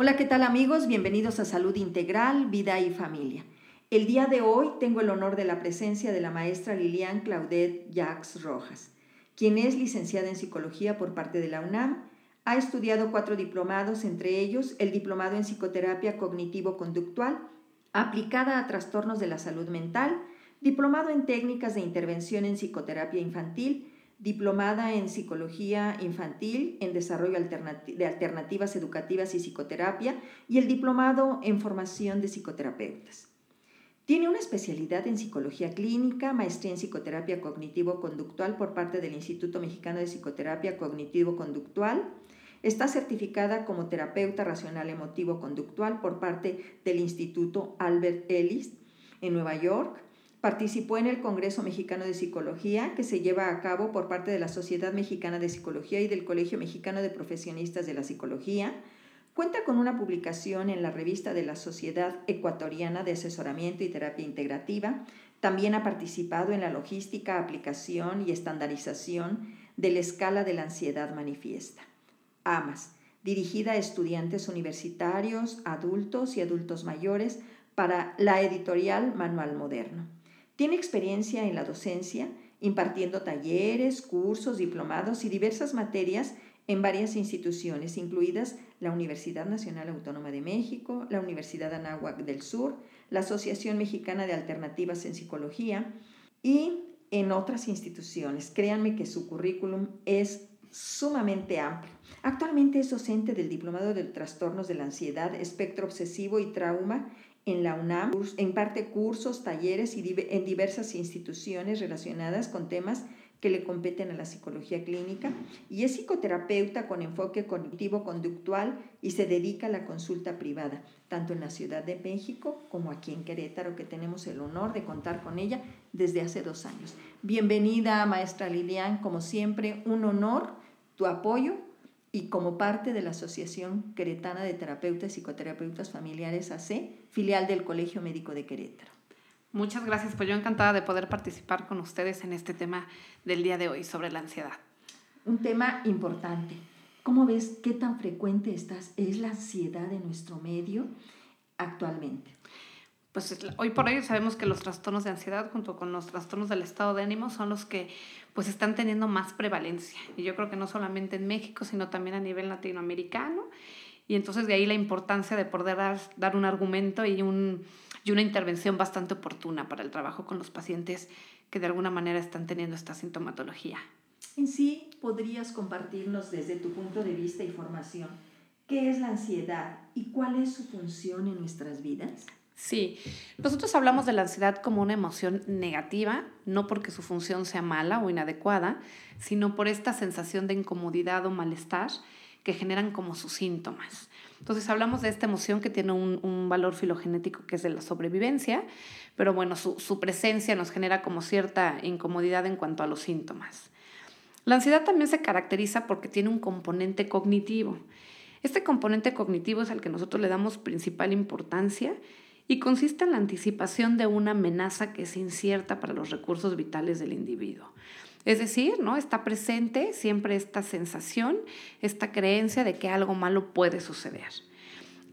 Hola, ¿qué tal amigos? Bienvenidos a Salud Integral, Vida y Familia. El día de hoy tengo el honor de la presencia de la maestra Lilian Claudette Jacques Rojas, quien es licenciada en psicología por parte de la UNAM. Ha estudiado cuatro diplomados, entre ellos el diplomado en psicoterapia cognitivo-conductual, aplicada a trastornos de la salud mental, diplomado en técnicas de intervención en psicoterapia infantil, diplomada en psicología infantil, en desarrollo de alternativas educativas y psicoterapia, y el diplomado en formación de psicoterapeutas. Tiene una especialidad en psicología clínica, maestría en psicoterapia cognitivo-conductual por parte del Instituto Mexicano de Psicoterapia Cognitivo-Conductual. Está certificada como terapeuta racional emotivo-conductual por parte del Instituto Albert Ellis en Nueva York Participó en el Congreso Mexicano de Psicología, que se lleva a cabo por parte de la Sociedad Mexicana de Psicología y del Colegio Mexicano de Profesionistas de la Psicología. Cuenta con una publicación en la revista de la Sociedad Ecuatoriana de Asesoramiento y Terapia Integrativa. También ha participado en la logística, aplicación y estandarización de la escala de la ansiedad manifiesta. AMAS, dirigida a estudiantes universitarios, adultos y adultos mayores para la editorial Manual Moderno. Tiene experiencia en la docencia, impartiendo talleres, cursos, diplomados y diversas materias en varias instituciones, incluidas la Universidad Nacional Autónoma de México, la Universidad Anáhuac del Sur, la Asociación Mexicana de Alternativas en Psicología y en otras instituciones. Créanme que su currículum es sumamente amplio. Actualmente es docente del Diplomado de Trastornos de la Ansiedad, Espectro Obsesivo y Trauma en la UNAM, imparte cursos, talleres y en diversas instituciones relacionadas con temas que le competen a la psicología clínica y es psicoterapeuta con enfoque cognitivo-conductual y se dedica a la consulta privada, tanto en la Ciudad de México como aquí en Querétaro, que tenemos el honor de contar con ella desde hace dos años. Bienvenida, maestra Lilian, como siempre, un honor, tu apoyo y como parte de la Asociación Queretana de Terapeutas y Psicoterapeutas Familiares AC, filial del Colegio Médico de Querétaro. Muchas gracias, pues yo encantada de poder participar con ustedes en este tema del día de hoy sobre la ansiedad. Un tema importante. ¿Cómo ves qué tan frecuente estás, es la ansiedad en nuestro medio actualmente? Pues hoy por hoy sabemos que los trastornos de ansiedad junto con los trastornos del estado de ánimo son los que pues están teniendo más prevalencia. Y yo creo que no solamente en México, sino también a nivel latinoamericano. Y entonces de ahí la importancia de poder dar, dar un argumento y, un, y una intervención bastante oportuna para el trabajo con los pacientes que de alguna manera están teniendo esta sintomatología. En sí, podrías compartirnos desde tu punto de vista y formación qué es la ansiedad y cuál es su función en nuestras vidas. Sí, nosotros hablamos de la ansiedad como una emoción negativa, no porque su función sea mala o inadecuada, sino por esta sensación de incomodidad o malestar que generan como sus síntomas. Entonces hablamos de esta emoción que tiene un, valor filogenético que es de la sobrevivencia, pero bueno, su, su presencia nos genera como cierta incomodidad en cuanto a los síntomas. La ansiedad también se caracteriza porque tiene un componente cognitivo. Este componente cognitivo es al que nosotros le damos principal importancia y consiste en la anticipación de una amenaza que es incierta para los recursos vitales del individuo. Es decir, ¿no? está presente siempre esta sensación, esta creencia de que algo malo puede suceder.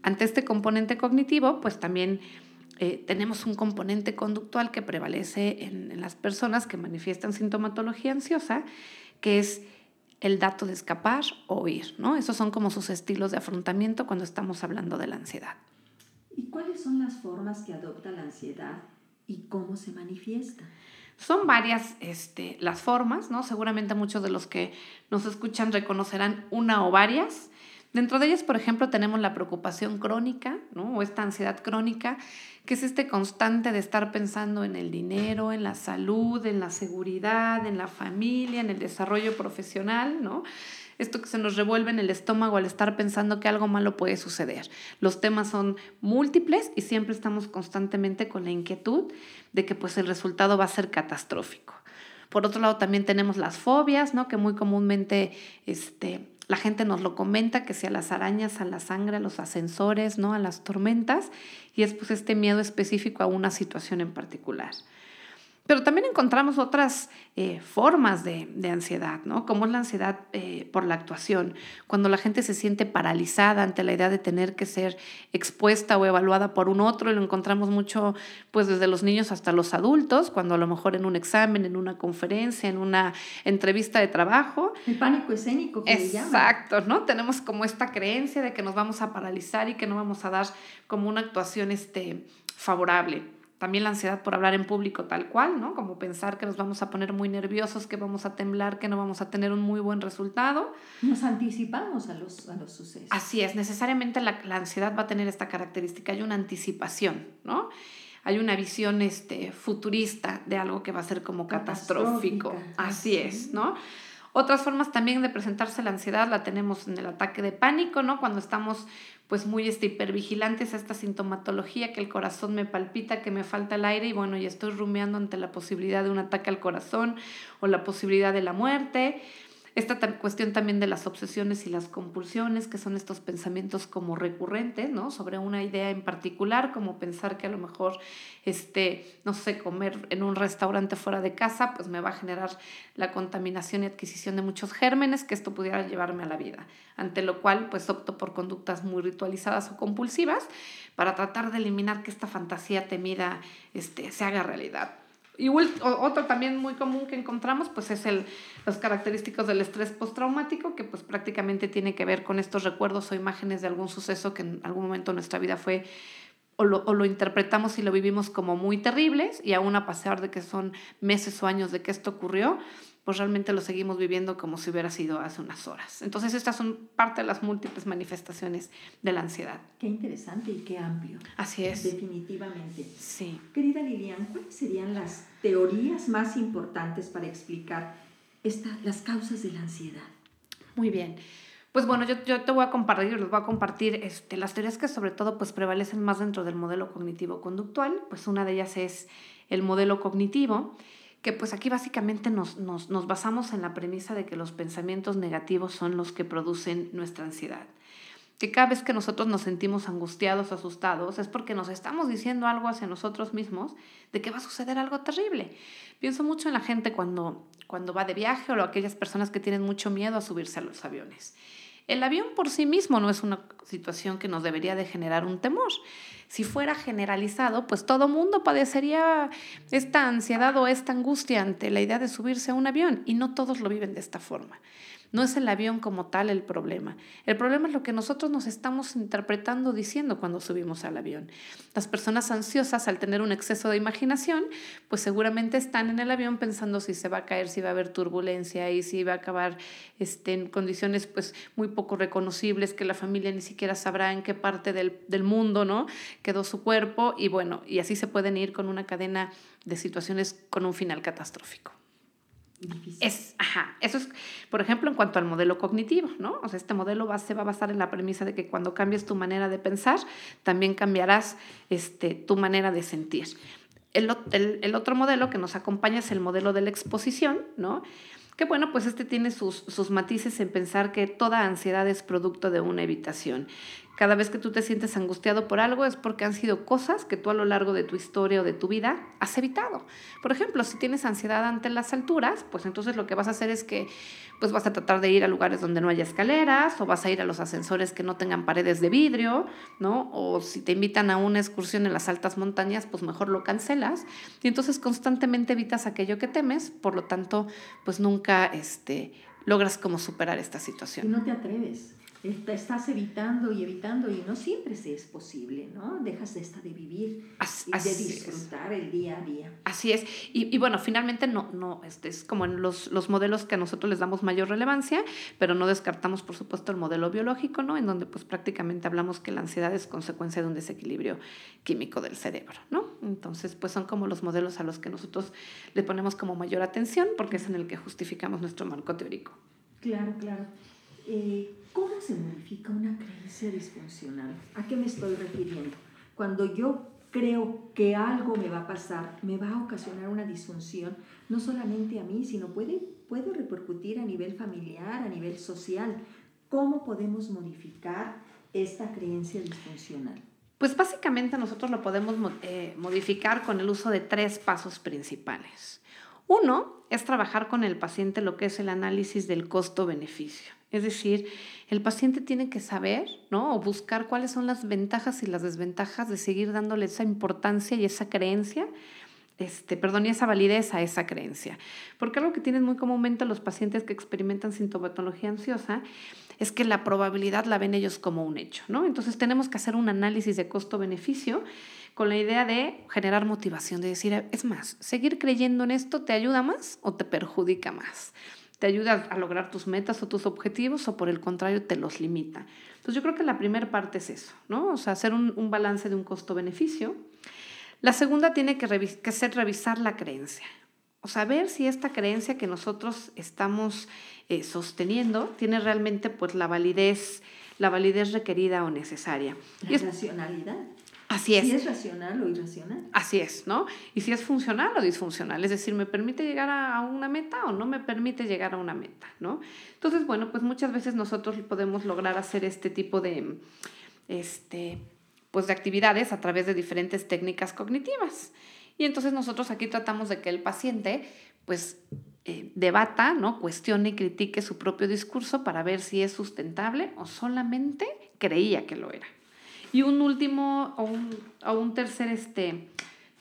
Ante este componente cognitivo, pues también eh, tenemos un componente conductual que prevalece en, las personas que manifiestan sintomatología ansiosa, que es el dato de escapar o huir. ¿no? Esos son como sus estilos de afrontamiento cuando estamos hablando de la ansiedad. ¿Y cuáles son las formas que adopta la ansiedad y cómo se manifiesta? Son varias este, las formas, ¿no? Seguramente muchos de los que nos escuchan reconocerán una o varias. Dentro de ellas, por ejemplo, tenemos la preocupación crónica, ¿no? O esta ansiedad crónica, que es este constante de estar pensando en el dinero, en la salud, en la seguridad, en la familia, en el desarrollo profesional, ¿no? Esto que se nos revuelve en el estómago al estar pensando que algo malo puede suceder. Los temas son múltiples y siempre estamos constantemente con la inquietud de que pues el resultado va a ser catastrófico. Por otro lado, también tenemos las fobias, ¿no? que muy comúnmente este, la gente nos lo comenta, que sea las arañas, a la sangre, a los ascensores, ¿no? a las tormentas, y es pues este miedo específico a una situación en particular. Pero también encontramos otras eh, formas de, ansiedad, ¿no? Como es la ansiedad eh, por la actuación, cuando la gente se siente paralizada ante la idea de tener que ser expuesta o evaluada por un otro, y lo encontramos mucho, pues desde los niños hasta los adultos, cuando a lo mejor en un examen, en una conferencia, en una entrevista de trabajo. El pánico escénico que Exacto, ¿no? Tenemos como esta creencia de que nos vamos a paralizar y que no vamos a dar como una actuación este, favorable. También la ansiedad por hablar en público tal cual, ¿no? Como pensar que nos vamos a poner muy nerviosos, que vamos a temblar, que no vamos a tener un muy buen resultado. Nos anticipamos a los, a los sucesos. Así es, necesariamente la, la, ansiedad va a tener esta característica, hay una anticipación, ¿no? Hay una visión este, futurista de algo que va a ser como catastrófico. Así es, ¿no? Otras formas también de presentarse la ansiedad la tenemos en el ataque de pánico, ¿no? Cuando estamos pues muy este, hipervigilantes a esta sintomatología, que el corazón me palpita, que me falta el aire y bueno, ya estoy rumiando ante la posibilidad de un ataque al corazón o la posibilidad de la muerte. Esta cuestión también de las obsesiones y las compulsiones, que son estos pensamientos como recurrentes, ¿no? Sobre una idea en particular, como pensar que a lo mejor, este, no sé, comer en un restaurante fuera de casa, pues me va a generar la contaminación y adquisición de muchos gérmenes, que esto pudiera llevarme a la vida. Ante lo cual, pues opto por conductas muy ritualizadas o compulsivas para tratar de eliminar que esta fantasía temida este, se haga realidad. Y otro también muy común que encontramos, pues es el, los característicos del estrés postraumático, que pues prácticamente tiene que ver con estos recuerdos o imágenes de algún suceso que en algún momento de nuestra vida fue o lo, o lo, interpretamos y lo vivimos como muy terribles y aún a pesar de que son meses o años de que esto ocurrió, pues realmente lo seguimos viviendo como si hubiera sido hace unas horas. Entonces estas son parte de las múltiples manifestaciones de la ansiedad. Qué interesante y qué amplio. Así es. Definitivamente. Sí. Lilian, ¿cuáles serían las teorías más importantes para explicar esta, las causas de la ansiedad? Muy bien. Pues bueno, yo, yo te voy a compartir, les voy a compartir este, las teorías que sobre todo pues prevalecen más dentro del modelo cognitivo-conductual. Pues una de ellas es el modelo cognitivo que pues aquí básicamente nos, nos, nos basamos en la premisa de que los pensamientos negativos son los que producen nuestra ansiedad que cada vez que nosotros nos sentimos angustiados, asustados, es porque nos estamos diciendo algo hacia nosotros mismos de que va a suceder algo terrible. Pienso mucho en la gente cuando, cuando va de viaje o aquellas personas que tienen mucho miedo a subirse a los aviones. El avión por sí mismo no es una situación que nos debería de generar un temor. Si fuera generalizado, pues todo mundo padecería esta ansiedad o esta angustia ante la idea de subirse a un avión y no todos lo viven de esta forma. No es el avión como tal el problema. El problema es lo que nosotros nos estamos interpretando diciendo cuando subimos al avión. Las personas ansiosas al tener un exceso de imaginación, pues seguramente están en el avión pensando si se va a caer, si va a haber turbulencia y si va a acabar este, en condiciones pues muy poco reconocibles que la familia ni siquiera sabrá en qué parte del, del mundo ¿no? quedó su cuerpo y bueno, y así se pueden ir con una cadena de situaciones con un final catastrófico. Es, ajá, eso es, por ejemplo, en cuanto al modelo cognitivo, ¿no? O sea, este modelo va, se va a basar en la premisa de que cuando cambies tu manera de pensar, también cambiarás este, tu manera de sentir. El, el, el, otro modelo que nos acompaña es el modelo de la exposición, ¿no? Que bueno, pues este tiene sus, sus matices en pensar que toda ansiedad es producto de una evitación, cada vez que tú te sientes angustiado por algo es porque han sido cosas que tú a lo largo de tu historia o de tu vida has evitado. Por ejemplo, si tienes ansiedad ante las alturas, pues entonces lo que vas a hacer es que pues vas a tratar de ir a lugares donde no haya escaleras o vas a ir a los ascensores que no tengan paredes de vidrio, ¿no? O si te invitan a una excursión en las altas montañas, pues mejor lo cancelas y entonces constantemente evitas aquello que temes, por lo tanto, pues nunca este logras como superar esta situación. No te atreves estás evitando y evitando y no siempre se es posible, ¿no? Dejas de esta de vivir y de disfrutar el día a día. Así es. Y, y, bueno, finalmente no, no, este es como en los, los modelos que a nosotros les damos mayor relevancia, pero no descartamos, por supuesto, el modelo biológico, ¿no? En donde pues prácticamente hablamos que la ansiedad es consecuencia de un desequilibrio químico del cerebro, ¿no? Entonces, pues son como los modelos a los que nosotros le ponemos como mayor atención porque es en el que justificamos nuestro marco teórico. Claro, claro. Eh, ¿Cómo se modifica una creencia disfuncional? ¿A qué me estoy refiriendo? Cuando yo creo que algo me va a pasar, me va a ocasionar una disfunción, no solamente a mí, sino puede, puede repercutir a nivel familiar, a nivel social. ¿Cómo podemos modificar esta creencia disfuncional? Pues básicamente nosotros lo podemos eh, modificar con el uso de tres pasos principales. Uno es trabajar con el paciente lo que es el análisis del costo-beneficio. Es decir, el paciente tiene que saber, ¿no? O buscar cuáles son las ventajas y las desventajas de seguir dándole esa importancia y esa creencia este, perdón, y esa validez a esa creencia. Porque algo que tienen muy comúnmente los pacientes que experimentan sintomatología ansiosa es que la probabilidad la ven ellos como un hecho, ¿no? Entonces tenemos que hacer un análisis de costo-beneficio con la idea de generar motivación, de decir, es más, seguir creyendo en esto te ayuda más o te perjudica más. Te ayuda a lograr tus metas o tus objetivos o por el contrario te los limita. Entonces yo creo que la primera parte es eso, ¿no? O sea, hacer un, un balance de un costo-beneficio la segunda tiene que, ser revisar la creencia. O saber si esta creencia que nosotros estamos eh, sosteniendo tiene realmente pues, la, validez, la validez requerida o necesaria. La racionalidad. Así es. Si es racional o irracional. Así es, ¿no? Y si es funcional o disfuncional, es decir, ¿me permite llegar a, una meta o no me permite llegar a una meta, ¿no? Entonces, bueno, pues muchas veces nosotros podemos lograr hacer este tipo de, este, pues, de actividades a través de diferentes técnicas cognitivas. Y entonces nosotros aquí tratamos de que el paciente pues eh, debata, ¿no? cuestione y critique su propio discurso para ver si es sustentable o solamente creía que lo era. Y un último o un, o un tercer este,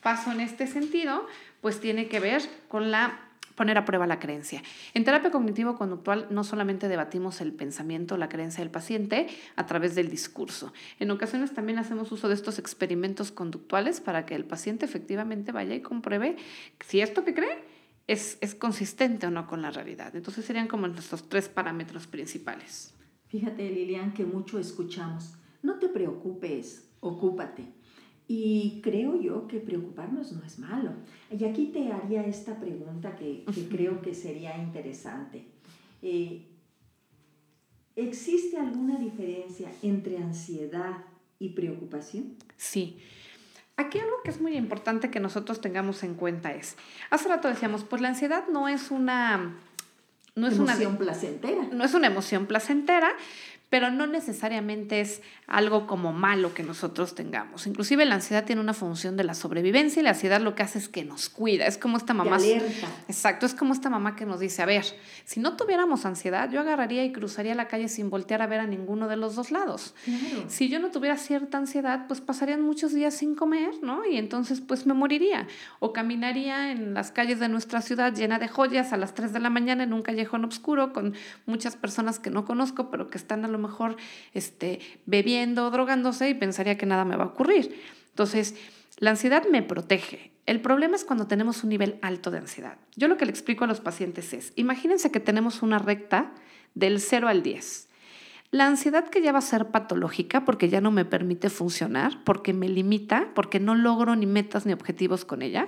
paso en este sentido, pues tiene que ver con la poner a prueba la creencia. En terapia cognitivo-conductual no solamente debatimos el pensamiento, la creencia del paciente a través del discurso. En ocasiones también hacemos uso de estos experimentos conductuales para que el paciente efectivamente vaya y compruebe si esto que cree es, es consistente o no con la realidad. Entonces serían como nuestros tres parámetros principales. Fíjate, Lilian, que mucho escuchamos. No te preocupes, ocúpate. Y creo yo que preocuparnos no es malo. Y aquí te haría esta pregunta que, creo que sería interesante. Eh, ¿Existe alguna diferencia entre ansiedad y preocupación? Sí. Aquí algo que es muy importante que nosotros tengamos en cuenta es, hace rato decíamos, pues la ansiedad no es una... No es emoción una, placentera. No es una emoción placentera, pero no necesariamente es algo como malo que nosotros tengamos. Inclusive la ansiedad tiene una función de la sobrevivencia y la ansiedad lo que hace es que nos cuida. Es como esta mamá. Exacto, es como esta mamá que nos dice, a ver, si no tuviéramos ansiedad, yo agarraría y cruzaría la calle sin voltear a ver a ninguno de los dos lados. Si yo no tuviera cierta ansiedad, pues pasarían muchos días sin comer, ¿no? Y entonces pues me moriría. O caminaría en las calles de nuestra ciudad llena de joyas a las 3 de la mañana en un callejón oscuro con muchas personas que no conozco, pero que están a lo mejor este, bebiendo, drogándose y pensaría que nada me va a ocurrir. Entonces, la ansiedad me protege. El problema es cuando tenemos un nivel alto de ansiedad. Yo lo que le explico a los pacientes es, imagínense que tenemos una recta del 0 al 10. La ansiedad que ya va a ser patológica porque ya no me permite funcionar, porque me limita, porque no logro ni metas ni objetivos con ella,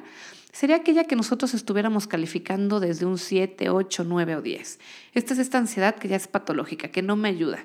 sería aquella que nosotros estuviéramos calificando desde un 7, 8, 9 o 10. Esta es esta ansiedad que ya es patológica, que no me ayuda.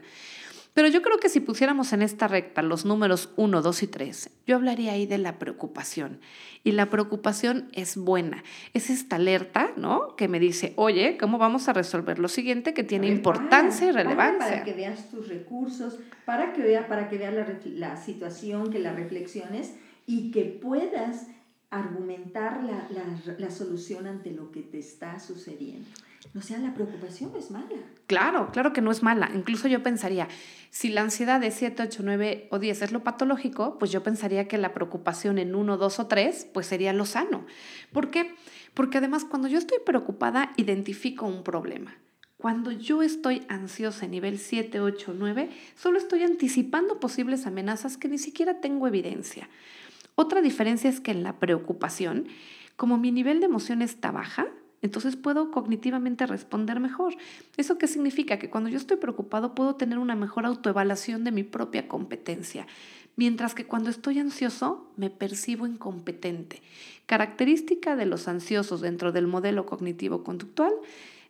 Pero yo creo que si pusiéramos en esta recta los números 1, 2 y 3, yo hablaría ahí de la preocupación. Y la preocupación es buena. Es esta alerta, ¿no? Que me dice, oye, ¿cómo vamos a resolver lo siguiente que tiene importancia y relevancia? Para, que veas tus recursos, para que veas para que veas la, la situación, que la reflexiones y que puedas argumentar la, la, la, solución ante lo que te está sucediendo. O sea, la preocupación es mala. Claro, claro que no es mala. Incluso yo pensaría, si la ansiedad de 7, 8, 9 o 10 es lo patológico, pues yo pensaría que la preocupación en 1, 2 o 3, pues sería lo sano. ¿Por qué? Porque además cuando yo estoy preocupada, identifico un problema. Cuando yo estoy ansiosa en nivel 7, 8, 9, solo estoy anticipando posibles amenazas que ni siquiera tengo evidencia. Otra diferencia es que en la preocupación, como mi nivel de emoción está baja, entonces puedo cognitivamente responder mejor. ¿Eso qué significa? Que cuando yo estoy preocupado puedo tener una mejor autoevaluación de mi propia competencia. Mientras que cuando estoy ansioso me percibo incompetente. Característica de los ansiosos dentro del modelo cognitivo-conductual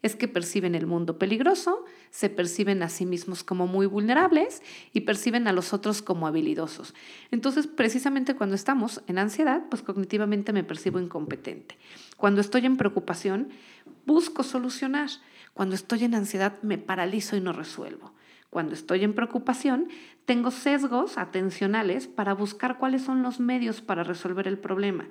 es que perciben el mundo peligroso, se perciben a sí mismos como muy vulnerables y perciben a los otros como habilidosos. Entonces, precisamente cuando estamos en ansiedad, pues cognitivamente me percibo incompetente. Cuando estoy en preocupación, busco solucionar. Cuando estoy en ansiedad, me paralizo y no resuelvo. Cuando estoy en preocupación, tengo sesgos atencionales para buscar cuáles son los medios para resolver el problema.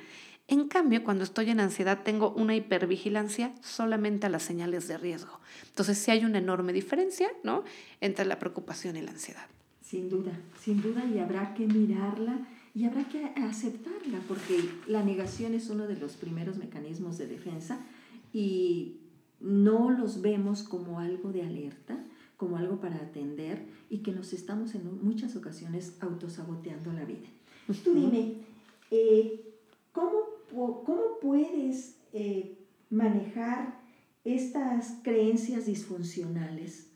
En cambio, cuando estoy en ansiedad, tengo una hipervigilancia solamente a las señales de riesgo. Entonces, sí hay una enorme diferencia ¿no? entre la preocupación y la ansiedad. Sin duda, sin duda, y habrá que mirarla y habrá que aceptarla, porque la negación es uno de los primeros mecanismos de defensa y no los vemos como algo de alerta, como algo para atender y que nos estamos en muchas ocasiones autosaboteando la vida. Tú dime, eh, ¿cómo, ¿cómo, puedes eh, manejar estas creencias disfuncionales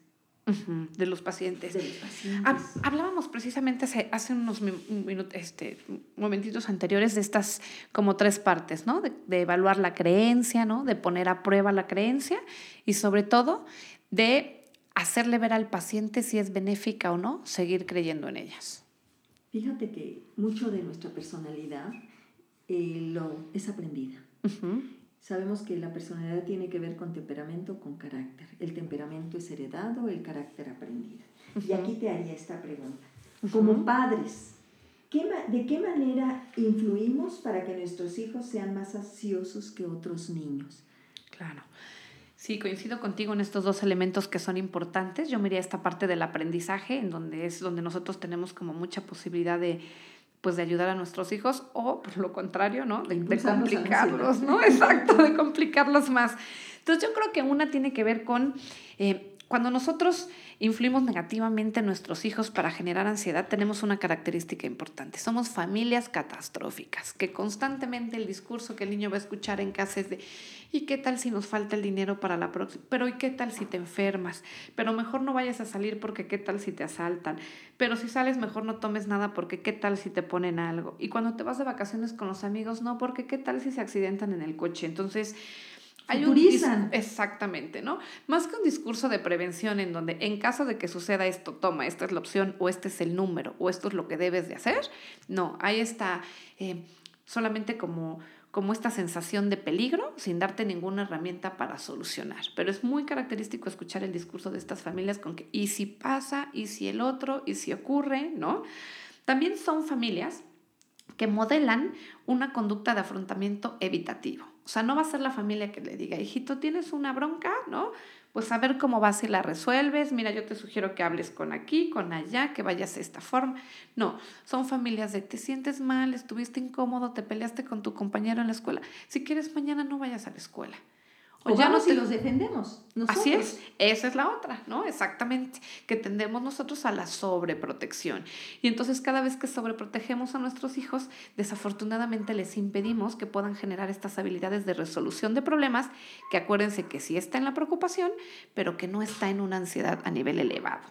de los pacientes. De los pacientes. Hablábamos precisamente hace, hace unos minutos, este, momentitos anteriores de estas como tres partes, ¿no? De, evaluar la creencia, ¿no? De poner a prueba la creencia y sobre todo de hacerle ver al paciente si es benéfica o no seguir creyendo en ellas. Fíjate que mucho de nuestra personalidad eh, lo, es aprendida. Sabemos que la personalidad tiene que ver con temperamento, con carácter. El temperamento es heredado, el carácter aprendido. Y aquí te haría esta pregunta. Como padres, ¿de qué manera influimos para que nuestros hijos sean más ansiosos que otros niños? Claro. Sí, coincido contigo en estos dos elementos que son importantes. Yo miré esta parte del aprendizaje, en donde es donde nosotros tenemos como mucha posibilidad de pues de ayudar a nuestros hijos o por lo contrario, ¿no? De, complicarlos, ¿no? Exacto, de complicarlos más. Entonces yo creo que una tiene que ver con eh, cuando nosotros influimos negativamente en nuestros hijos para generar ansiedad, tenemos una característica importante. Somos familias catastróficas, que constantemente el discurso que el niño va a escuchar en casa es de, ¿y qué tal si nos falta el dinero para la próxima? Pero ¿y qué tal si te enfermas? Pero mejor no vayas a salir porque ¿qué tal si te asaltan? Pero si sales mejor no tomes nada porque ¿qué tal si te ponen algo? Y cuando te vas de vacaciones con los amigos, no, porque ¿qué tal si se accidentan en el coche? Entonces, hay exactamente, ¿no? Más que un discurso de prevención en donde en caso de que suceda esto, toma, esta es la opción o este es el número o esto es lo que debes de hacer. No, hay esta eh, solamente como como esta sensación de peligro sin darte ninguna herramienta para solucionar. Pero es muy característico escuchar el discurso de estas familias con que, y si pasa, y si el otro, y si ocurre, ¿no? También son familias que modelan una conducta de afrontamiento evitativo. O sea, no va a ser la familia que le diga, hijito, tienes una bronca, ¿no? Pues a ver cómo vas y la resuelves. Mira, yo te sugiero que hables con aquí, con allá, que vayas de esta forma. No, son familias de te sientes mal, estuviste incómodo, te peleaste con tu compañero en la escuela. Si quieres, mañana no vayas a la escuela. O, ya no si los defendemos. Así es, esa es la otra, ¿no? Exactamente, que tendemos nosotros a la sobreprotección. Y entonces cada vez que sobreprotegemos a nuestros hijos, desafortunadamente les impedimos que puedan generar estas habilidades de resolución de problemas, que acuérdense que sí está en la preocupación, pero que no está en una ansiedad a nivel elevado.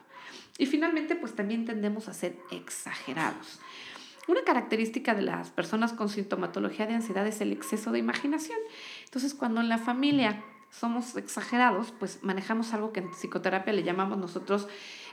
Y finalmente, pues también tendemos a ser exagerados. Una característica de las personas con sintomatología de ansiedad es el exceso de imaginación. Entonces, cuando en la familia somos exagerados, pues manejamos algo que en psicoterapia le llamamos nosotros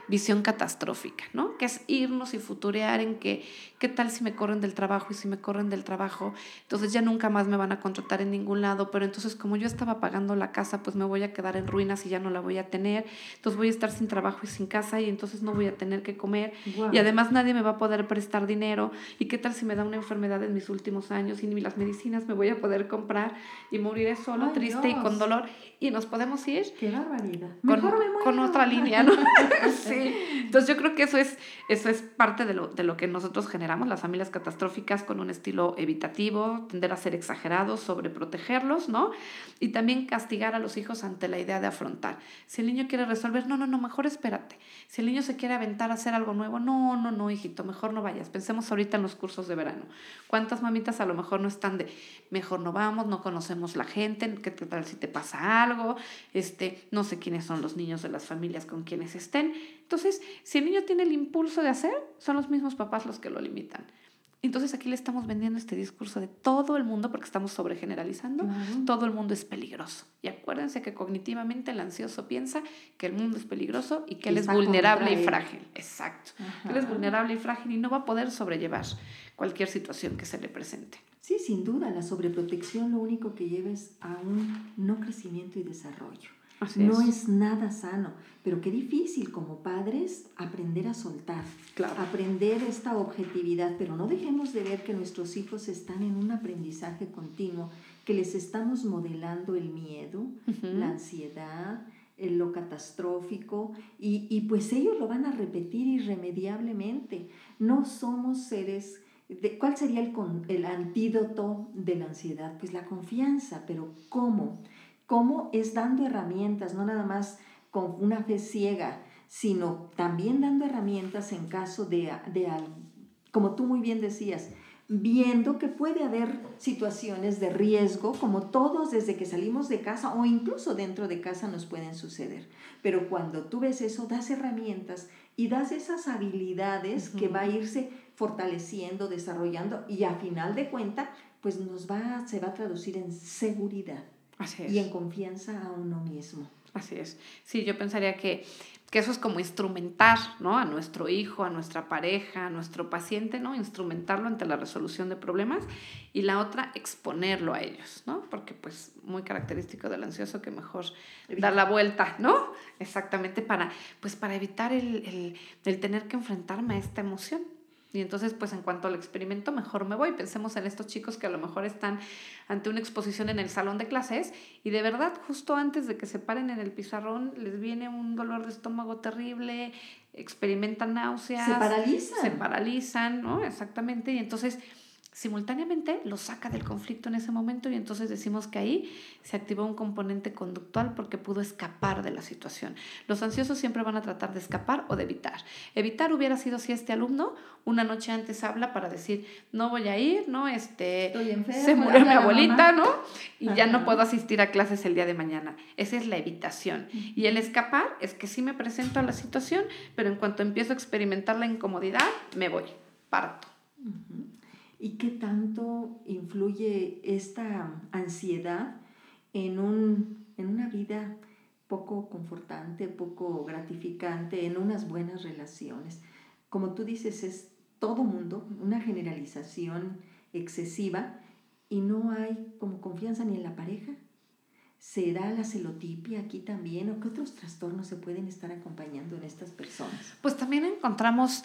visión catastrófica, ¿no? Que es irnos y futurear en que, ¿qué tal si me corren del trabajo? Y si me corren del trabajo, entonces ya nunca más me van a contratar en ningún lado, pero entonces como yo estaba pagando la casa, pues me voy a quedar en ruinas y ya no la voy a tener, entonces voy a estar sin trabajo y sin casa y entonces no voy a tener que comer y además nadie me va a poder prestar dinero y qué tal si me da una enfermedad en mis últimos años y ni las medicinas me voy a poder comprar y moriré solo, triste y con dolor y nos podemos ir. ¡Qué barbaridad! Con, con otra línea, ¿no? sí. Entonces yo creo que eso es, eso es parte de lo, de lo que nosotros generamos, las familias catastróficas con un estilo evitativo, tender a ser exagerados, sobreprotegerlos, ¿no? Y también castigar a los hijos ante la idea de afrontar. Si el niño quiere resolver, no, no, no, mejor espérate. Si el niño se quiere aventar a hacer algo nuevo, no, no, no, hijito, mejor no vayas. Pensemos ahorita en los cursos de verano. ¿Cuántas mamitas a lo mejor no están de, mejor no vamos, no conocemos la gente, qué tal si te pasa algo, este, no sé quiénes son los niños de las familias con quienes estén? Entonces, si el niño tiene el impulso de hacer, son los mismos papás los que lo limitan. Entonces aquí le estamos vendiendo este discurso de todo el mundo, porque estamos sobregeneralizando, todo el mundo es peligroso. Y acuérdense que cognitivamente el ansioso piensa que el mundo es peligroso y que él es vulnerable y frágil. Exacto. Él es vulnerable y frágil y no va a poder sobrellevar cualquier situación que se le presente. Sí, sin duda, la sobreprotección lo único que lleva es a un no crecimiento y desarrollo. No es. nada sano. Pero qué difícil como padres aprender a soltar, aprender esta objetividad, pero no dejemos de ver que nuestros hijos están en un aprendizaje continuo, que les estamos modelando el miedo, la ansiedad, lo catastrófico, y, y, pues ellos lo van a repetir irremediablemente. No somos seres ¿Cuál sería el, el antídoto de la ansiedad? Pues la confianza, pero ¿cómo? ¿Cómo es dando herramientas, no nada más con una fe ciega, sino también dando herramientas en caso de, de como tú muy bien decías, viendo que puede haber situaciones de riesgo, como todos desde que salimos de casa o incluso dentro de casa nos pueden suceder. Pero cuando tú ves eso, das herramientas y das esas habilidades que va a irse fortaleciendo, desarrollando y a final de cuenta, pues nos va, se va a traducir en seguridad y en confianza a uno mismo. Así es. Sí, yo pensaría que, que, eso es como instrumentar, ¿no? A nuestro hijo, a nuestra pareja, a nuestro paciente, ¿no? Instrumentarlo ante la resolución de problemas y la otra, exponerlo a ellos, ¿no? Porque pues muy característico del ansioso que mejor dar la vuelta, ¿no? Exactamente para, pues para evitar el, el, el tener que enfrentarme a esta emoción. Y entonces, pues en cuanto al experimento, mejor me voy. Pensemos en estos chicos que a lo mejor están ante una exposición en el salón de clases y de verdad, justo antes de que se paren en el pizarrón, les viene un dolor de estómago terrible, experimentan náuseas. Se paralizan. Se paralizan, ¿no? Exactamente. Y entonces simultáneamente lo saca del conflicto en ese momento y entonces decimos que ahí se activó un componente conductual porque pudo escapar de la situación. Los ansiosos siempre van a tratar de escapar o de evitar. Evitar hubiera sido si este alumno una noche antes habla para decir, no voy a ir, ¿no? Este, se murió mi abuelita, ¿no? Y ya no puedo asistir a clases el día de mañana. Esa es la evitación. Y el escapar es que sí me presento a la situación, pero en cuanto empiezo a experimentar la incomodidad, me voy, parto. ¿Y qué tanto influye esta ansiedad en, un, en una vida poco confortante, poco gratificante, en unas buenas relaciones? Como tú dices, es todo mundo, una generalización excesiva y no hay como confianza ni en la pareja, ¿Se da la celotipia aquí también o qué otros trastornos se pueden estar acompañando en estas personas? Pues también encontramos,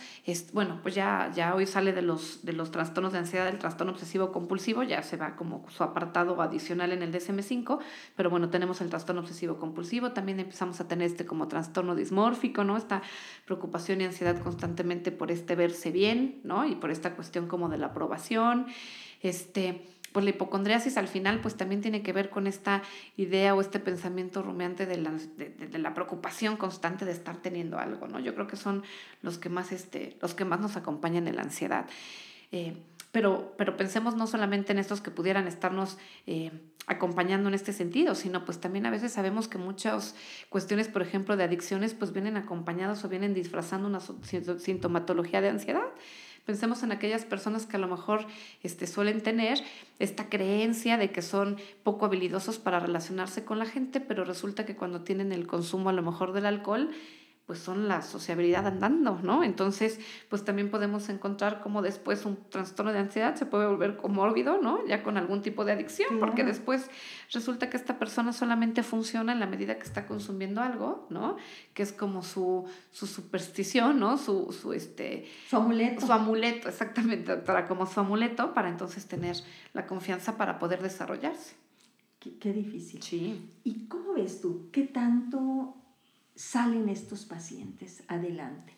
bueno, pues ya, ya hoy sale de los, de los trastornos de ansiedad el trastorno obsesivo compulsivo, ya se va como su apartado adicional en el DSM5, pero bueno, tenemos el trastorno obsesivo compulsivo, también empezamos a tener este como trastorno dismórfico, ¿no? Esta preocupación y ansiedad constantemente por este verse bien, ¿no? Y por esta cuestión como de la aprobación, este pues la hipocondriasis al final pues también tiene que ver con esta idea o este pensamiento rumiante de la, de, la preocupación constante de estar teniendo algo, ¿no? Yo creo que son los que más, este, los que más nos acompañan en la ansiedad. Eh, pero, pero pensemos no solamente en estos que pudieran estarnos eh, acompañando en este sentido, sino pues también a veces sabemos que muchas cuestiones, por ejemplo, de adicciones, pues vienen acompañados o vienen disfrazando una sintomatología de ansiedad. Pensemos en aquellas personas que a lo mejor este, suelen tener esta creencia de que son poco habilidosos para relacionarse con la gente, pero resulta que cuando tienen el consumo a lo mejor del alcohol, pues son la sociabilidad andando, ¿no? Entonces, pues también podemos encontrar como después un trastorno de ansiedad se puede volver comórbido, ¿no? Ya con algún tipo de adicción, porque después resulta que esta persona solamente funciona en la medida que está consumiendo algo, ¿no? Que es como su, su superstición, ¿no? Su, su, este... Su amuleto. Su amuleto, exactamente, doctora, como su amuleto para entonces tener la confianza para poder desarrollarse. Qué, qué difícil. Sí. ¿Y cómo ves tú? ¿Qué tanto salen estos pacientes adelante?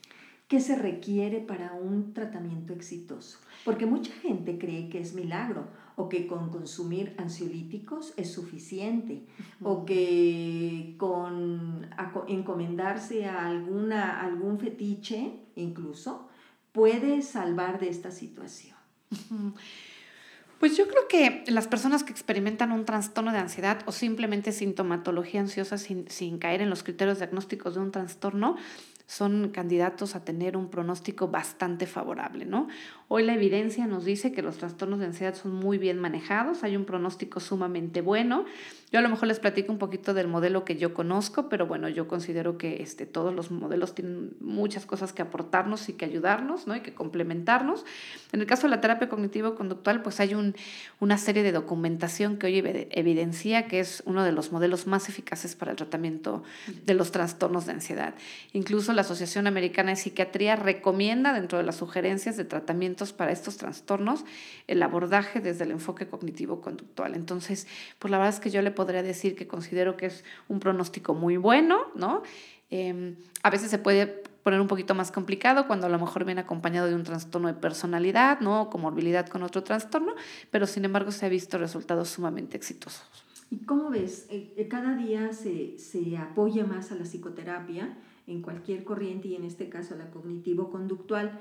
¿Qué se requiere para un tratamiento exitoso? Porque mucha gente cree que es milagro o que con consumir ansiolíticos es suficiente o que con encomendarse a alguna, algún fetiche incluso puede salvar de esta situación. Pues yo creo que las personas que experimentan un trastorno de ansiedad o simplemente sintomatología ansiosa sin, caer en los criterios diagnósticos de un trastorno, son candidatos a tener un pronóstico bastante favorable, ¿no? Hoy la evidencia nos dice que los trastornos de ansiedad son muy bien manejados, hay un pronóstico sumamente bueno. Yo a lo mejor les platico un poquito del modelo que yo conozco, pero bueno, yo considero que este, todos los modelos tienen muchas cosas que aportarnos y que ayudarnos, ¿no? Y que complementarnos. En el caso de la terapia cognitivo-conductual, pues hay un, una serie de documentación que hoy evidencia que es uno de los modelos más eficaces para el tratamiento de los trastornos de ansiedad. Incluso la Asociación Americana de Psiquiatría recomienda dentro de las sugerencias de tratamientos para estos trastornos el abordaje desde el enfoque cognitivo-conductual. Entonces, pues la verdad es que yo le podría decir que considero que es un pronóstico muy bueno, ¿no? Em, a veces se puede poner un poquito más complicado cuando a lo mejor viene acompañado de un trastorno de personalidad, ¿no? O comorbilidad con otro trastorno, pero sin embargo se ha visto resultados sumamente exitosos. ¿Y cómo ves? Eh, eh, cada día se, se apoya más a la psicoterapia en cualquier corriente y en este caso la cognitivo-conductual.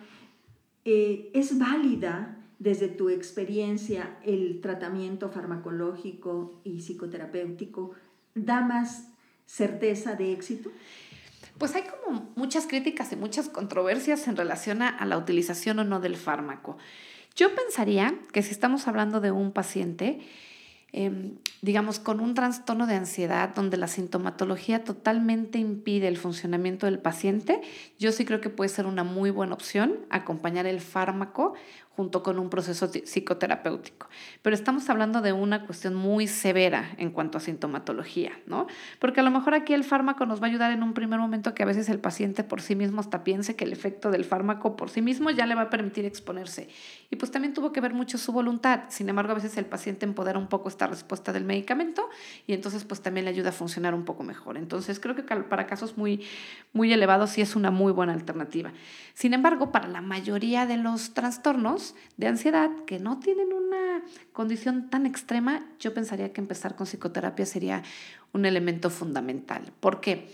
Eh, ¿Es válida desde tu experiencia el tratamiento farmacológico y psicoterapéutico? ¿Da más certeza de éxito? Pues hay como muchas críticas y muchas controversias en relación a, la utilización o no del fármaco. Yo pensaría que si estamos hablando de un paciente, Em, digamos, con un trastorno de ansiedad donde la sintomatología totalmente impide el funcionamiento del paciente, yo sí creo que puede ser una muy buena opción acompañar el fármaco junto con un proceso psicoterapéutico. Pero estamos hablando de una cuestión muy severa en cuanto a sintomatología, ¿no? Porque a lo mejor aquí el fármaco nos va a ayudar en un primer momento que a veces el paciente por sí mismo hasta piense que el efecto del fármaco por sí mismo ya le va a permitir exponerse. Y pues también tuvo que ver mucho su voluntad. Sin embargo, a veces el paciente empodera un poco esta respuesta del medicamento y entonces pues también le ayuda a funcionar un poco mejor. Entonces creo que para casos muy, muy elevados sí es una muy buena alternativa. Sin embargo, para la mayoría de los trastornos, de ansiedad que no tienen una condición tan extrema, yo pensaría que empezar con psicoterapia sería un elemento fundamental. ¿Por qué?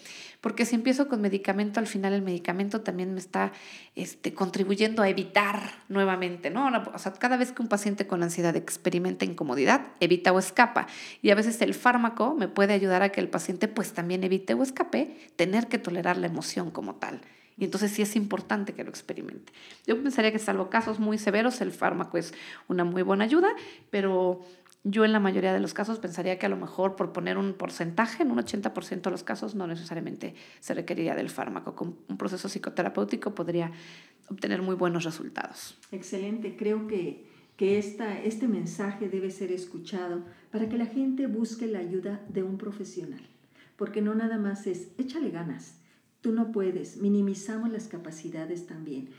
Porque si empiezo con medicamento, al final el medicamento también me está este, contribuyendo a evitar nuevamente, ¿no? O sea, cada vez que un paciente con ansiedad experimenta incomodidad, evita o escapa. Y a veces el fármaco me puede ayudar a que el paciente pues también evite o escape tener que tolerar la emoción como tal. Y entonces sí es importante que lo experimente. Yo pensaría que salvo casos muy severos, el fármaco es una muy buena ayuda, pero yo en la mayoría de los casos pensaría que a lo mejor por poner un porcentaje, en un 80% de los casos no necesariamente se requeriría del fármaco. Con un proceso psicoterapéutico podría obtener muy buenos resultados. Excelente, creo que, que esta, este mensaje debe ser escuchado para que la gente busque la ayuda de un profesional, porque no nada más es échale ganas tú no puedes, minimizamos las capacidades también.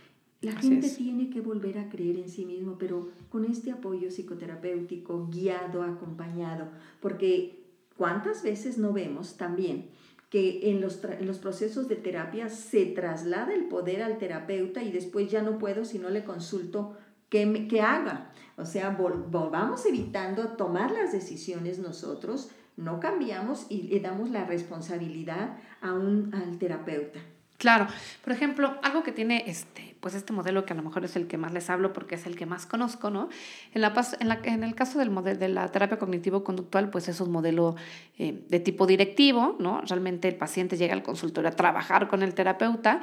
La gente tiene que volver a creer en sí mismo, pero con este apoyo psicoterapéutico, guiado, acompañado, porque ¿cuántas veces no vemos también que en los, en los procesos de terapia se traslada el poder al terapeuta y después ya no puedo si no le consulto qué, qué haga? O sea, vamos evitando tomar las decisiones nosotros, no cambiamos y le damos la responsabilidad a un, al terapeuta. Claro, por ejemplo, algo que tiene este, pues este modelo que a lo mejor es el que más les hablo porque es el que más conozco, ¿no? En, la, en, la, en el caso del de la terapia cognitivo-conductual, pues es un modelo eh, de tipo directivo, ¿no? Realmente el paciente llega al consultorio a trabajar con el terapeuta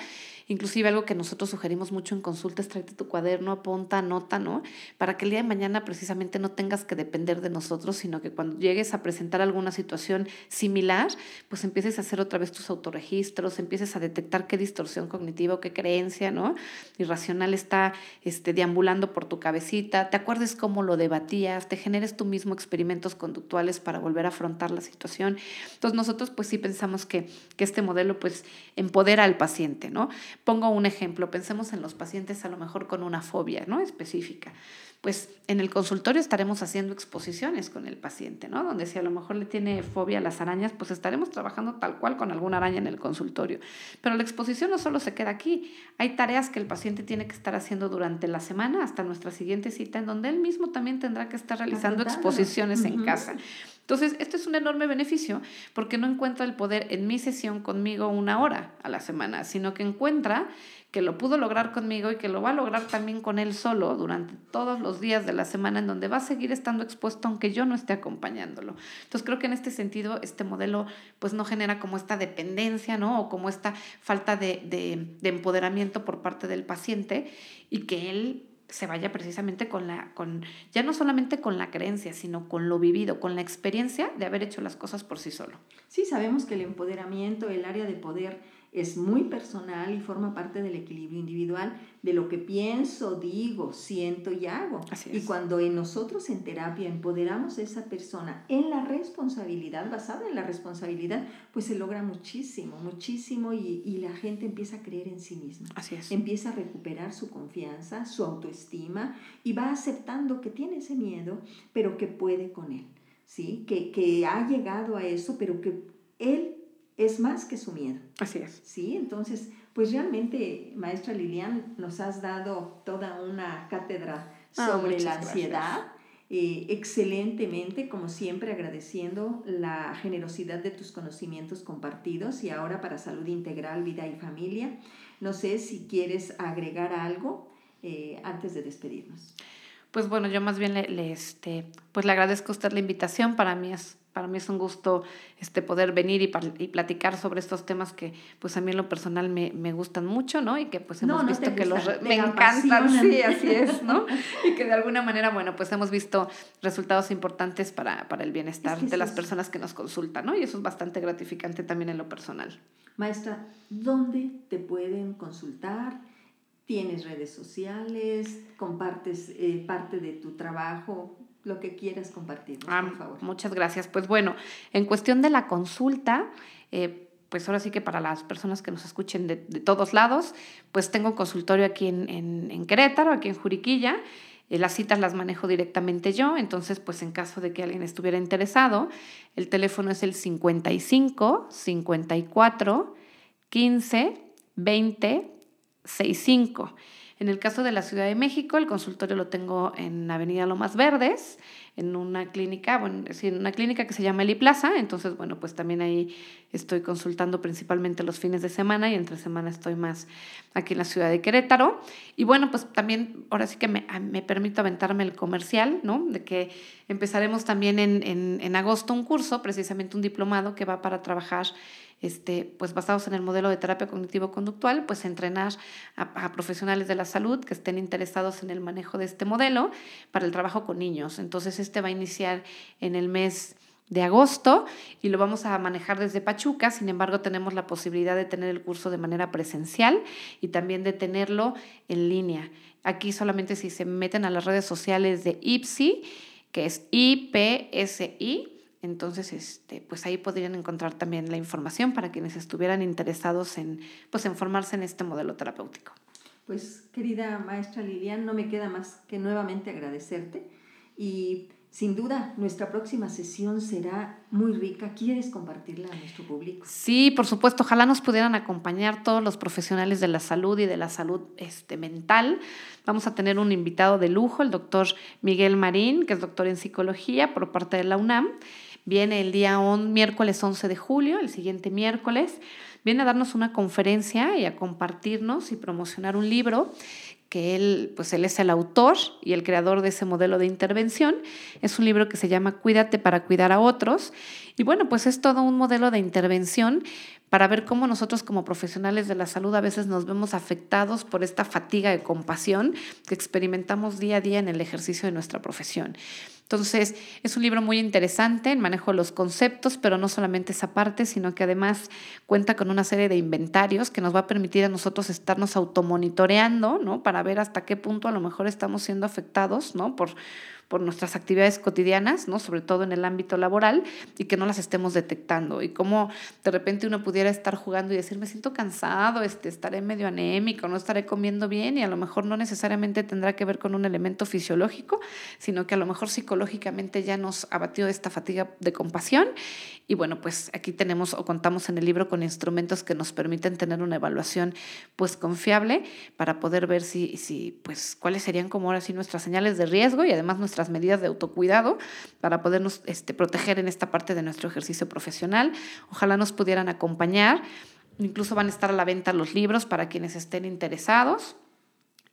Inclusive algo que nosotros sugerimos mucho en consultas, tráete tu cuaderno, apunta, anota, ¿no? Para que el día de mañana precisamente no tengas que depender de nosotros, sino que cuando llegues a presentar alguna situación similar, pues empieces a hacer otra vez tus autorregistros, empieces a detectar qué distorsión cognitiva o qué creencia, ¿no? Irracional está este, deambulando por tu cabecita, te acuerdes cómo lo debatías, te generes tú mismo experimentos conductuales para volver a afrontar la situación. Entonces nosotros pues sí pensamos que, que este modelo pues empodera al paciente, ¿no? Pongo un ejemplo, pensemos en los pacientes a lo mejor con una fobia ¿no? específica. Pues en el consultorio estaremos haciendo exposiciones con el paciente, ¿no? Donde si a lo mejor le tiene fobia a las arañas, pues estaremos trabajando tal cual con alguna araña en el consultorio. Pero la exposición no solo se queda aquí, hay tareas que el paciente tiene que estar haciendo durante la semana hasta nuestra siguiente cita, en donde él mismo también tendrá que estar realizando exposiciones en casa. Entonces, esto es un enorme beneficio porque no encuentra el poder en mi sesión conmigo una hora a la semana, sino que encuentra que lo pudo lograr conmigo y que lo va a lograr también con él solo durante todos los días de la semana en donde va a seguir estando expuesto aunque yo no esté acompañándolo. Entonces creo que en este sentido este modelo pues no genera como esta dependencia, ¿no? O como esta falta de, de empoderamiento por parte del paciente y que él se vaya precisamente con la, con, ya no solamente con la creencia, sino con lo vivido, con la experiencia de haber hecho las cosas por sí solo. Sí, sabemos que el empoderamiento, el área de poder es muy personal y forma parte del equilibrio individual de lo que pienso, digo, siento y hago. Y cuando en nosotros en terapia empoderamos a esa persona en la responsabilidad, basada en la responsabilidad, pues se logra muchísimo, muchísimo y, y la gente empieza a creer en sí misma. Así es. Empieza a recuperar su confianza, su autoestima y va aceptando que tiene ese miedo, pero que puede con él. ¿Sí? Que, que ha llegado a eso, pero que él es más que su miedo. Así es. Sí, entonces, pues realmente, maestra Lilian, nos has dado toda una cátedra ah, sobre la ansiedad. Eh, excelentemente, como siempre, agradeciendo la generosidad de tus conocimientos compartidos y ahora para salud integral, vida y familia. No sé si quieres agregar algo eh, antes de despedirnos. Pues bueno, yo más bien le, este, pues le agradezco a usted la invitación. Para mí es para mí es un gusto este, poder venir y, y, platicar sobre estos temas que pues a mí en lo personal me, me gustan mucho, ¿no? Y que pues hemos visto que los... Me encantan, sí, así es, ¿no? y que de alguna manera, bueno, pues hemos visto resultados importantes para, para el bienestar de las personas que nos consultan, ¿no? Y eso es bastante gratificante también en lo personal. Maestra, ¿dónde te pueden consultar? ¿Tienes redes sociales? ¿Compartes eh, parte de tu trabajo? Lo que quieras compartir, por ah, favor. Muchas gracias. Pues bueno, en cuestión de la consulta, eh, pues ahora sí que para las personas que nos escuchen de, todos lados, pues tengo consultorio aquí en, en, Querétaro, aquí en Juriquilla. Eh, las citas las manejo directamente yo, entonces pues en caso de que alguien estuviera interesado, el teléfono es el 55 54 15 20 65. En el caso de la Ciudad de México, el consultorio lo tengo en Avenida Lomas Verdes, en una clínica, bueno, en una clínica que se llama Eli Plaza, entonces, bueno, pues también ahí estoy consultando principalmente los fines de semana y entre semana estoy más aquí en la ciudad de Querétaro. Y bueno, pues también ahora sí que me, me permito aventarme el comercial, ¿no? De que empezaremos también en, en, en agosto un curso, precisamente un diplomado que va para trabajar este, pues basados en el modelo de terapia cognitivo-conductual, pues entrenar a, profesionales de la salud que estén interesados en el manejo de este modelo para el trabajo con niños. Entonces, este va a iniciar en el mes de agosto y lo vamos a manejar desde Pachuca, sin embargo tenemos la posibilidad de tener el curso de manera presencial y también de tenerlo en línea. Aquí solamente si se meten a las redes sociales de IPSI, que es IPSI, entonces, este, pues ahí podrían encontrar también la información para quienes estuvieran interesados en, pues, en formarse en este modelo terapéutico. Pues, querida maestra Lilian, no me queda más que nuevamente agradecerte y sin duda, nuestra próxima sesión será muy rica. ¿Quieres compartirla a nuestro público? Sí, por supuesto. Ojalá nos pudieran acompañar todos los profesionales de la salud y de la salud este, mental. Vamos a tener un invitado de lujo, el doctor Miguel Marín, que es doctor en psicología por parte de la UNAM. Viene el día miércoles 11 de julio, el siguiente miércoles. Viene a darnos una conferencia y a compartirnos y promocionar un libro que él, pues él es el autor y el creador de ese modelo de intervención. Es un libro que se llama Cuídate para cuidar a otros. Y bueno, pues es todo un modelo de intervención para ver cómo nosotros como profesionales de la salud a veces nos vemos afectados por esta fatiga de compasión que experimentamos día a día en el ejercicio de nuestra profesión. Entonces, es un libro muy interesante en manejo de los conceptos, pero no solamente esa parte, sino que además cuenta con una serie de inventarios que nos va a permitir a nosotros estarnos automonitoreando, ¿no? Para ver hasta qué punto a lo mejor estamos siendo afectados, ¿no? Por, por nuestras actividades cotidianas, ¿no? sobre todo en el ámbito laboral, y que no las estemos detectando. Y cómo de repente uno pudiera estar jugando y decir, me siento cansado, este, estaré medio anémico, no estaré comiendo bien y a lo mejor no necesariamente tendrá que ver con un elemento fisiológico, sino que a lo mejor psicológicamente ya nos abatió esta fatiga de compasión. Y bueno, pues aquí tenemos o contamos en el libro con instrumentos que nos permiten tener una evaluación pues confiable para poder ver si, si pues cuáles serían como ahora sí nuestras señales de riesgo y además nuestras medidas de autocuidado para podernos este, proteger en esta parte de nuestro ejercicio profesional. Ojalá nos pudieran acompañar. Incluso van a estar a la venta los libros para quienes estén interesados.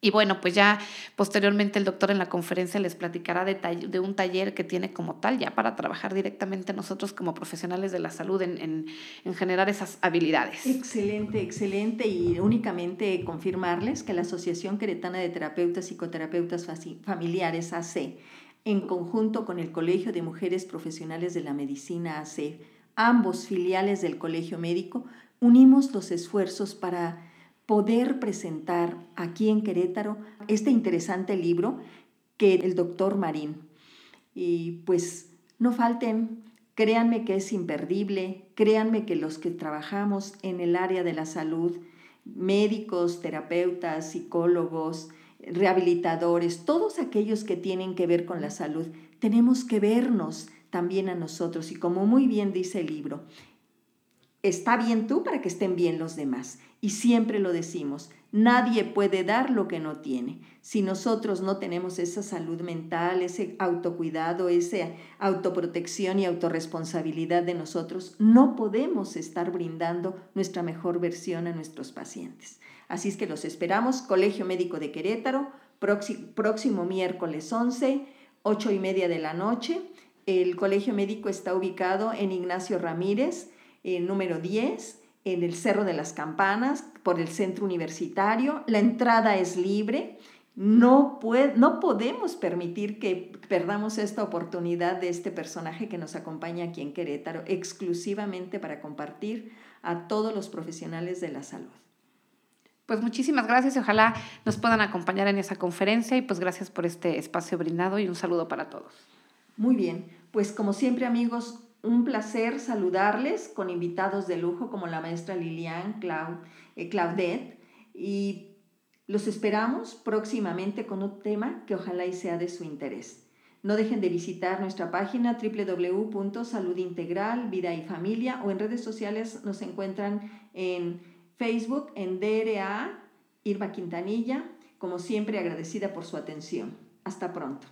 Y bueno, pues ya posteriormente el doctor en la conferencia les platicará de, de, un taller que tiene como tal, ya para trabajar directamente nosotros como profesionales de la salud en, en, generar esas habilidades. Excelente, excelente. Y únicamente confirmarles que la Asociación Queretana de Terapeutas y Psicoterapeutas Familiares, AC, en conjunto con el Colegio de Mujeres Profesionales de la Medicina, AC, ambos filiales del Colegio Médico, unimos los esfuerzos para poder presentar aquí en Querétaro este interesante libro que el doctor Marín. Y pues no falten, créanme que es imperdible, créanme que los que trabajamos en el área de la salud, médicos, terapeutas, psicólogos, rehabilitadores, todos aquellos que tienen que ver con la salud, tenemos que vernos también a nosotros. Y como muy bien dice el libro, está bien tú para que estén bien los demás. Y siempre lo decimos, nadie puede dar lo que no tiene. Si nosotros no tenemos esa salud mental, ese autocuidado, esa autoprotección y autorresponsabilidad de nosotros, no podemos estar brindando nuestra mejor versión a nuestros pacientes. Así es que los esperamos, Colegio Médico de Querétaro, próximo, miércoles 11, 8 y media de la noche. El Colegio Médico está ubicado en Ignacio Ramírez, eh, número 10, en el Cerro de las Campanas, por el centro universitario. La entrada es libre. No, no podemos permitir que perdamos esta oportunidad de este personaje que nos acompaña aquí en Querétaro, exclusivamente para compartir a todos los profesionales de la salud. Pues muchísimas gracias y ojalá nos puedan acompañar en esa conferencia y pues gracias por este espacio brindado y un saludo para todos. Muy bien, pues como siempre amigos, un placer saludarles con invitados de lujo como la maestra Lilian eh, Claudette y los esperamos próximamente con un tema que ojalá y sea de su interés. No dejen de visitar nuestra página www.saludintegral, vida y familia o en redes sociales nos encuentran en Facebook, en DRA, Irma Quintanilla, como siempre agradecida por su atención. Hasta pronto.